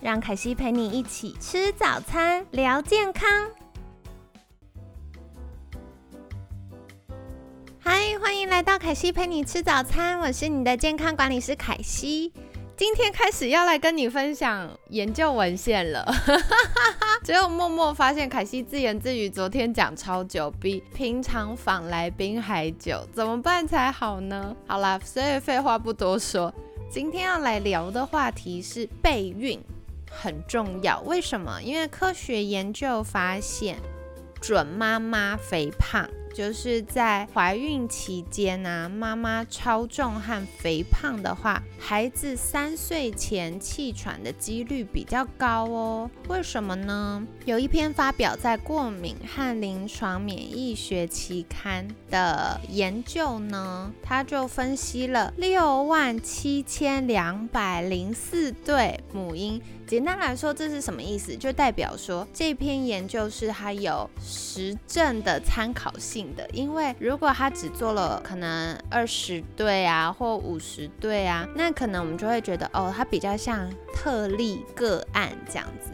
让凯西陪你一起吃早餐，聊健康。嗨，欢迎来到凯西陪你吃早餐，我是你的健康管理师凯西。今天开始要来跟你分享研究文献了，只有默默发现凯西自言自语，昨天讲超久，比平常访来宾还久，怎么办才好呢？好啦，所以废话不多说，今天要来聊的话题是备孕。很重要，为什么？因为科学研究发现，准妈妈肥胖。就是在怀孕期间呢，妈妈超重和肥胖的话，孩子三岁前气喘的几率比较高哦。为什么呢？有一篇发表在《过敏和临床免疫学期刊》的研究呢，它就分析了六万七千两百零四对母婴。简单来说，这是什么意思？就代表说这篇研究是它有实证的参考性的。因为如果他只做了可能二十对啊，或五十对啊，那可能我们就会觉得哦，他比较像特例个案这样子。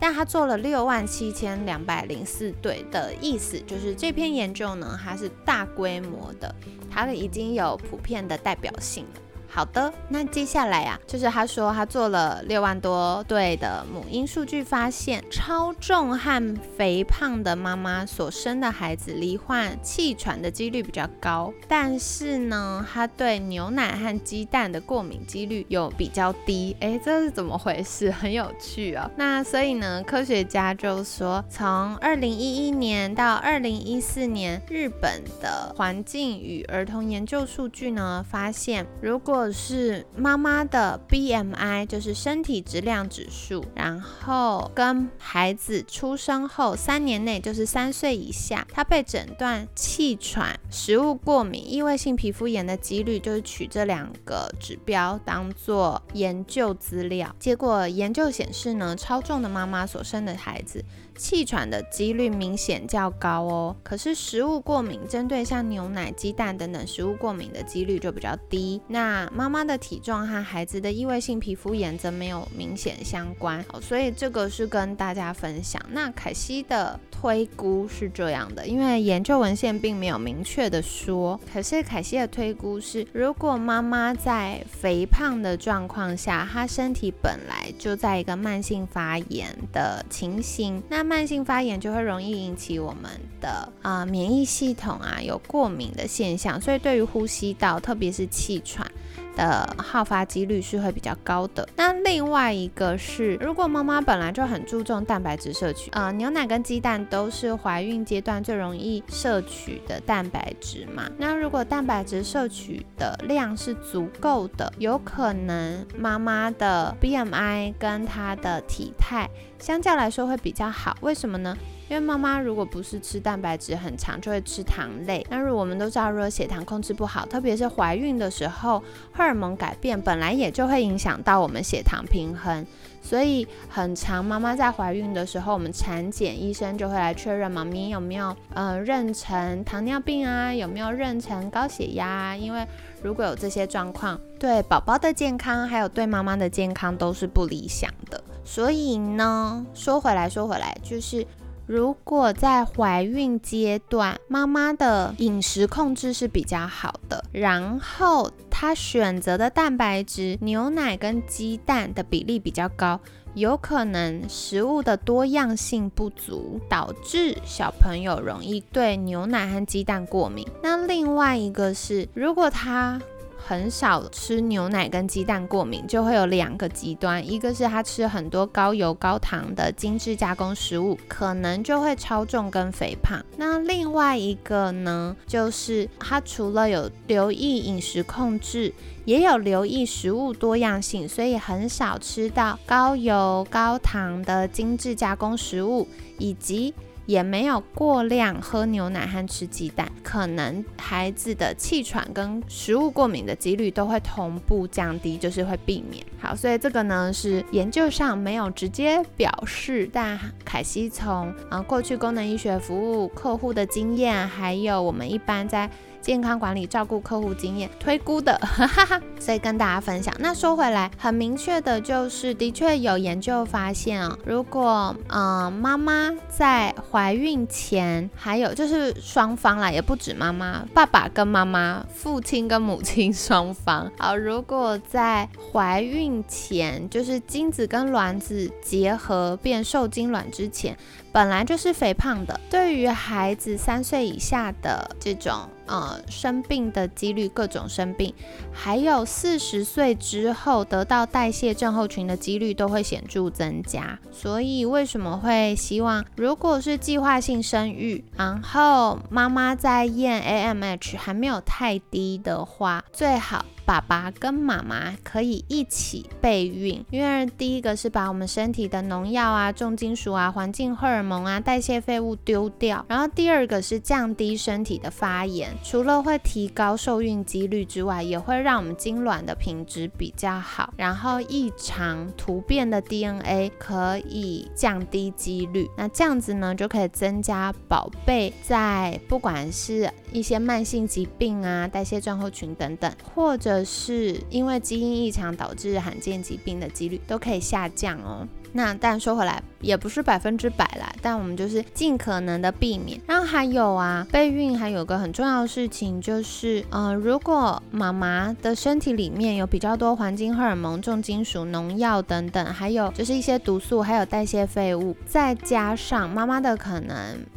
但他做了六万七千两百零四对的意思，就是这篇研究呢，它是大规模的，它已经有普遍的代表性了。好的，那接下来啊，就是他说他做了六万多对的母婴数据，发现超重和肥胖的妈妈所生的孩子罹患气喘的几率比较高，但是呢，他对牛奶和鸡蛋的过敏几率有比较低。哎，这是怎么回事？很有趣哦。那所以呢，科学家就说，从二零一一年到二零一四年，日本的环境与儿童研究数据呢，发现如果是妈妈的 BMI，就是身体质量指数，然后跟孩子出生后三年内，就是三岁以下，他被诊断气喘、食物过敏、异位性皮肤炎的几率，就是取这两个指标当做研究资料。结果研究显示呢，超重的妈妈所生的孩子。气喘的几率明显较高哦，可是食物过敏，针对像牛奶、鸡蛋等等食物过敏的几率就比较低。那妈妈的体重和孩子的异位性皮肤炎则没有明显相关，所以这个是跟大家分享。那凯西的。推估是这样的，因为研究文献并没有明确的说。可是凯西的推估是，如果妈妈在肥胖的状况下，她身体本来就在一个慢性发炎的情形，那慢性发炎就会容易引起我们的啊免疫系统啊有过敏的现象，所以对于呼吸道，特别是气喘。的好发几率是会比较高的。那另外一个是，如果妈妈本来就很注重蛋白质摄取，呃，牛奶跟鸡蛋都是怀孕阶段最容易摄取的蛋白质嘛。那如果蛋白质摄取的量是足够的，有可能妈妈的 BMI 跟她的体态相较来说会比较好。为什么呢？因为妈妈如果不是吃蛋白质很长，就会吃糖类。那如果我们都知道，如果血糖控制不好，特别是怀孕的时候，荷尔蒙改变本来也就会影响到我们血糖平衡。所以很长，妈妈在怀孕的时候，我们产检医生就会来确认妈咪有没有呃妊娠糖尿病啊，有没有妊娠高血压。因为如果有这些状况，对宝宝的健康还有对妈妈的健康都是不理想的。所以呢，说回来说回来，就是。如果在怀孕阶段，妈妈的饮食控制是比较好的，然后她选择的蛋白质，牛奶跟鸡蛋的比例比较高，有可能食物的多样性不足，导致小朋友容易对牛奶和鸡蛋过敏。那另外一个是，如果她很少吃牛奶跟鸡蛋过敏，就会有两个极端，一个是他吃很多高油高糖的精致加工食物，可能就会超重跟肥胖。那另外一个呢，就是他除了有留意饮食控制，也有留意食物多样性，所以很少吃到高油高糖的精致加工食物，以及。也没有过量喝牛奶和吃鸡蛋，可能孩子的气喘跟食物过敏的几率都会同步降低，就是会避免。好，所以这个呢是研究上没有直接表示，但凯西从啊过去功能医学服务客户的经验，还有我们一般在。健康管理照顾客户经验推估的，所以跟大家分享。那说回来，很明确的就是，的确有研究发现哦，如果嗯妈妈在怀孕前，还有就是双方啦，也不止妈妈，爸爸跟妈妈，父亲跟母亲双方，好，如果在怀孕前，就是精子跟卵子结合变受精卵之前。本来就是肥胖的，对于孩子三岁以下的这种呃生病的几率，各种生病，还有四十岁之后得到代谢症候群的几率都会显著增加。所以为什么会希望，如果是计划性生育，然后妈妈在验 AMH 还没有太低的话，最好。爸爸跟妈妈可以一起备孕，因为第一个是把我们身体的农药啊、重金属啊、环境荷尔蒙啊、代谢废物丢掉，然后第二个是降低身体的发炎，除了会提高受孕几率之外，也会让我们精卵的品质比较好，然后异常突变的 DNA 可以降低几率，那这样子呢就可以增加宝贝在不管是一些慢性疾病啊、代谢症候群等等，或者是因为基因异常导致罕见疾病的几率都可以下降哦。那但说回来，也不是百分之百啦，但我们就是尽可能的避免。然后还有啊，备孕还有个很重要的事情就是，呃，如果妈妈的身体里面有比较多环境荷尔蒙、重金属、农药等等，还有就是一些毒素，还有代谢废物，再加上妈妈的可能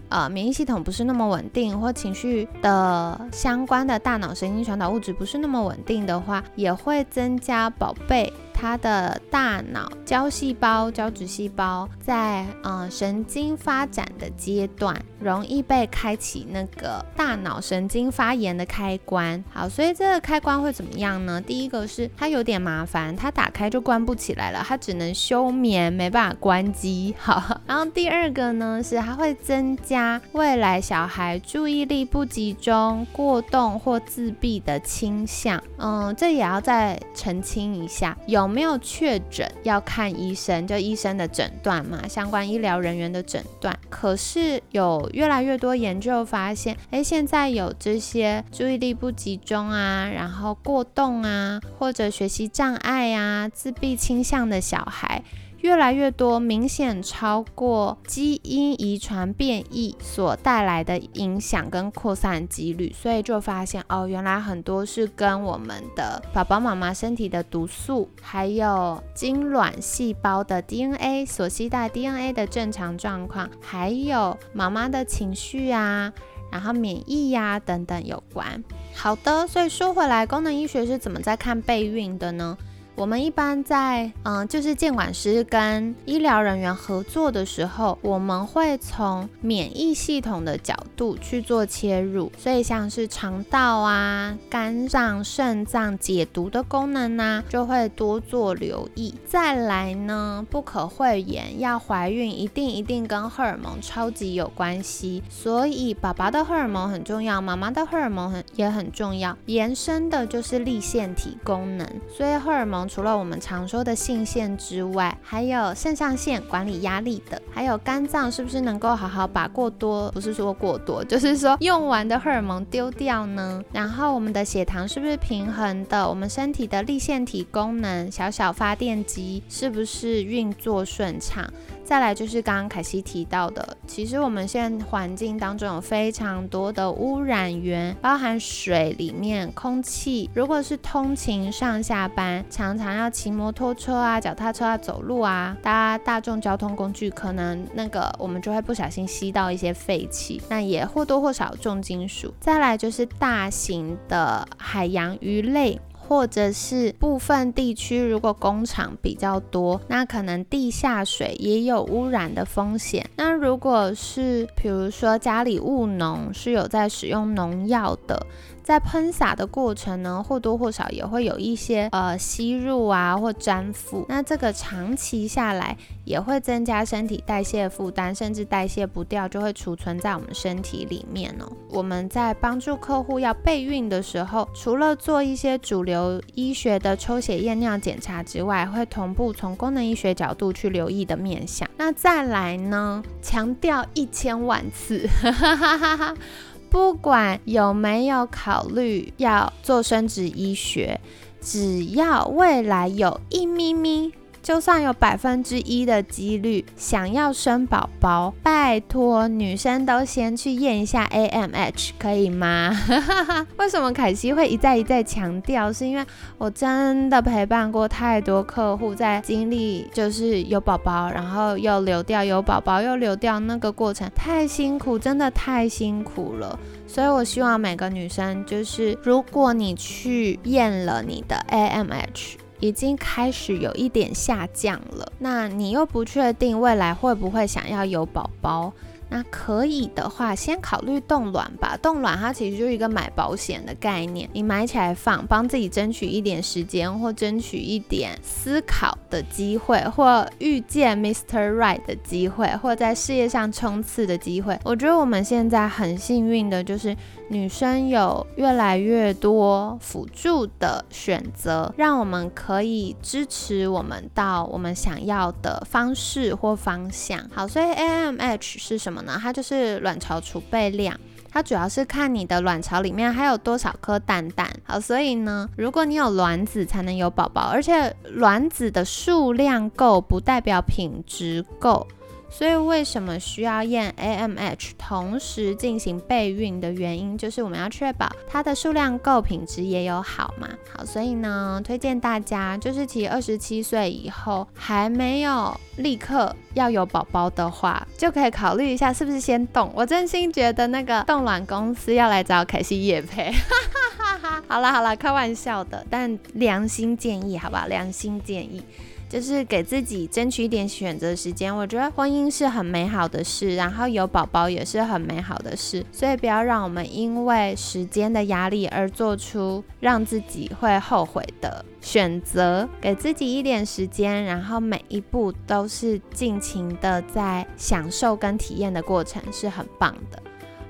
呃免疫系统不是那么稳定，或情绪的相关的大脑神经传导物质不是那么稳定的话，也会增加宝贝。他的大脑胶细胞、胶质细胞在嗯神经发展的阶段，容易被开启那个大脑神经发炎的开关。好，所以这个开关会怎么样呢？第一个是它有点麻烦，它打开就关不起来了，它只能休眠，没办法关机。好，然后第二个呢是它会增加未来小孩注意力不集中、过动或自闭的倾向。嗯，这也要再澄清一下，有。没有确诊要看医生，就医生的诊断嘛，相关医疗人员的诊断。可是有越来越多研究发现，哎，现在有这些注意力不集中啊，然后过动啊，或者学习障碍啊、自闭倾向的小孩。越来越多，明显超过基因遗传变异所带来的影响跟扩散几率，所以就发现哦，原来很多是跟我们的宝宝妈妈身体的毒素，还有精卵细胞的 DNA 所携带 DNA 的正常状况，还有妈妈的情绪啊，然后免疫呀等等有关。好的，所以说回来，功能医学是怎么在看备孕的呢？我们一般在嗯，就是监管师跟医疗人员合作的时候，我们会从免疫系统的角度去做切入，所以像是肠道啊、肝脏、肾脏解毒的功能呢，就会多做留意。再来呢，不可讳言，要怀孕一定一定跟荷尔蒙超级有关系，所以宝宝的荷尔蒙很重要，妈妈的荷尔蒙很也很重要，延伸的就是立腺体功能，所以荷尔蒙。除了我们常说的性腺之外，还有肾上腺管理压力的，还有肝脏是不是能够好好把过多，不是说过多，就是说用完的荷尔蒙丢掉呢？然后我们的血糖是不是平衡的？我们身体的立腺体功能，小小发电机是不是运作顺畅？再来就是刚刚凯西提到的，其实我们现在环境当中有非常多的污染源，包含水里面、空气。如果是通勤上下班，常常要骑摩托车啊、脚踏车啊、走路啊，搭大众交通工具，可能那个我们就会不小心吸到一些废气，那也或多或少重金属。再来就是大型的海洋鱼类。或者是部分地区如果工厂比较多，那可能地下水也有污染的风险。那如果是比如说家里务农是有在使用农药的。在喷洒的过程呢，或多或少也会有一些呃吸入啊或粘附，那这个长期下来也会增加身体代谢负担，甚至代谢不掉就会储存在我们身体里面哦。我们在帮助客户要备孕的时候，除了做一些主流医学的抽血验尿检查之外，会同步从功能医学角度去留意的面相。那再来呢，强调一千万次。不管有没有考虑要做生殖医学，只要未来有一咪咪。就算有百分之一的几率想要生宝宝，拜托女生都先去验一下 AMH，可以吗？为什么凯西会一再一再强调？是因为我真的陪伴过太多客户，在经历就是有宝宝，然后又流掉，有宝宝又流掉那个过程，太辛苦，真的太辛苦了。所以我希望每个女生，就是如果你去验了你的 AMH。已经开始有一点下降了，那你又不确定未来会不会想要有宝宝？那可以的话，先考虑冻卵吧。冻卵它其实就是一个买保险的概念，你买起来放，帮自己争取一点时间，或争取一点思考的机会，或遇见 Mr. Right 的机会，或在事业上冲刺的机会。我觉得我们现在很幸运的，就是女生有越来越多辅助的选择，让我们可以支持我们到我们想要的方式或方向。好，所以 AMH 是什么？它就是卵巢储备量，它主要是看你的卵巢里面还有多少颗蛋蛋。好，所以呢，如果你有卵子才能有宝宝，而且卵子的数量够不代表品质够。所以为什么需要验 AMH 同时进行备孕的原因，就是我们要确保它的数量够，品质也有好嘛。好，所以呢，推荐大家就是其二十七岁以后还没有立刻要有宝宝的话，就可以考虑一下是不是先冻。我真心觉得那个冻卵公司要来找凯西叶配。好了好了，开玩笑的，但良心建议好不好？良心建议。就是给自己争取一点选择时间，我觉得婚姻是很美好的事，然后有宝宝也是很美好的事，所以不要让我们因为时间的压力而做出让自己会后悔的选择。给自己一点时间，然后每一步都是尽情的在享受跟体验的过程，是很棒的。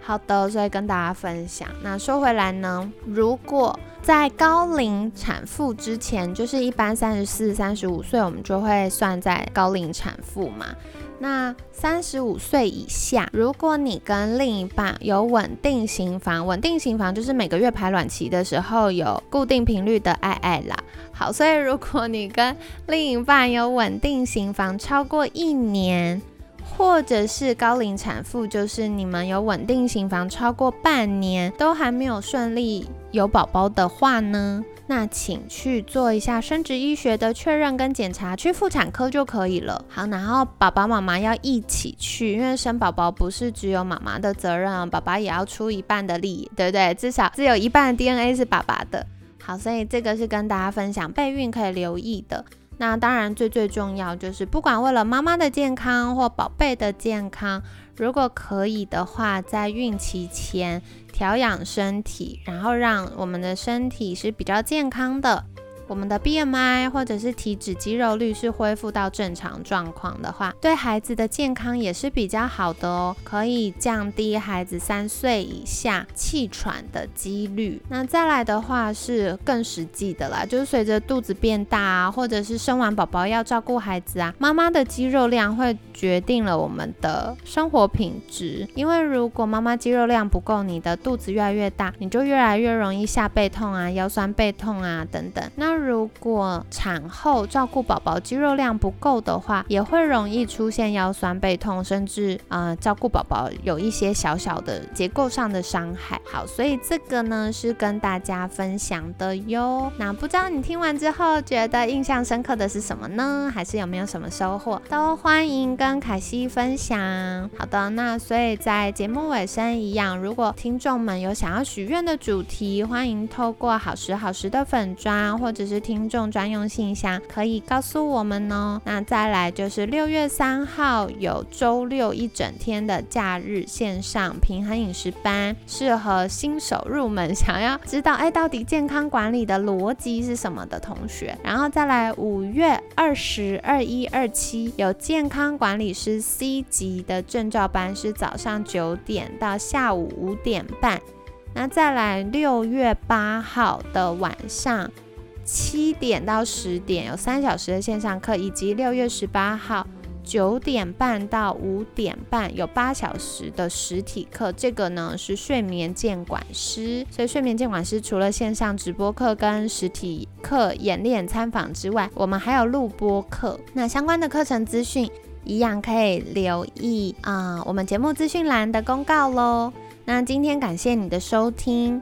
好的，所以跟大家分享。那说回来呢，如果在高龄产妇之前，就是一般三十四、三十五岁，我们就会算在高龄产妇嘛。那三十五岁以下，如果你跟另一半有稳定型房，稳定型房就是每个月排卵期的时候有固定频率的爱爱啦。好，所以如果你跟另一半有稳定型房超过一年。或者是高龄产妇，就是你们有稳定型房超过半年都还没有顺利有宝宝的话呢，那请去做一下生殖医学的确认跟检查，去妇产科就可以了。好，然后爸爸妈妈要一起去，因为生宝宝不是只有妈妈的责任啊，爸爸也要出一半的力，对不对？至少只有一半的 DNA 是爸爸的。好，所以这个是跟大家分享备孕可以留意的。那当然，最最重要就是，不管为了妈妈的健康或宝贝的健康，如果可以的话，在孕期前调养身体，然后让我们的身体是比较健康的。我们的 BMI 或者是体脂肌肉率是恢复到正常状况的话，对孩子的健康也是比较好的哦，可以降低孩子三岁以下气喘的几率。那再来的话是更实际的啦，就是随着肚子变大啊，或者是生完宝宝要照顾孩子啊，妈妈的肌肉量会决定了我们的生活品质。因为如果妈妈肌肉量不够，你的肚子越来越大，你就越来越容易下背痛啊、腰酸背痛啊等等。那如果产后照顾宝宝肌肉量不够的话，也会容易出现腰酸背痛，甚至啊照顾宝宝有一些小小的结构上的伤害。好，所以这个呢是跟大家分享的哟。那不知道你听完之后觉得印象深刻的是什么呢？还是有没有什么收获？都欢迎跟凯西分享。好的，那所以在节目尾声一样，如果听众们有想要许愿的主题，欢迎透过好时好时的粉砖或者是听众专用信箱，可以告诉我们哦。那再来就是六月三号有周六一整天的假日线上平衡饮食班，适合新手入门，想要知道哎到底健康管理的逻辑是什么的同学。然后再来五月二十二一二七有健康管理师 C 级的证照班，是早上九点到下午五点半。那再来六月八号的晚上七点到十点有三小时的线上课，以及六月十八号九点半到五点半有八小时的实体课。这个呢是睡眠监管师，所以睡眠监管师除了线上直播课跟实体课演练参访之外，我们还有录播课。那相关的课程资讯一样可以留意啊，我们节目资讯栏的公告喽。那今天感谢你的收听，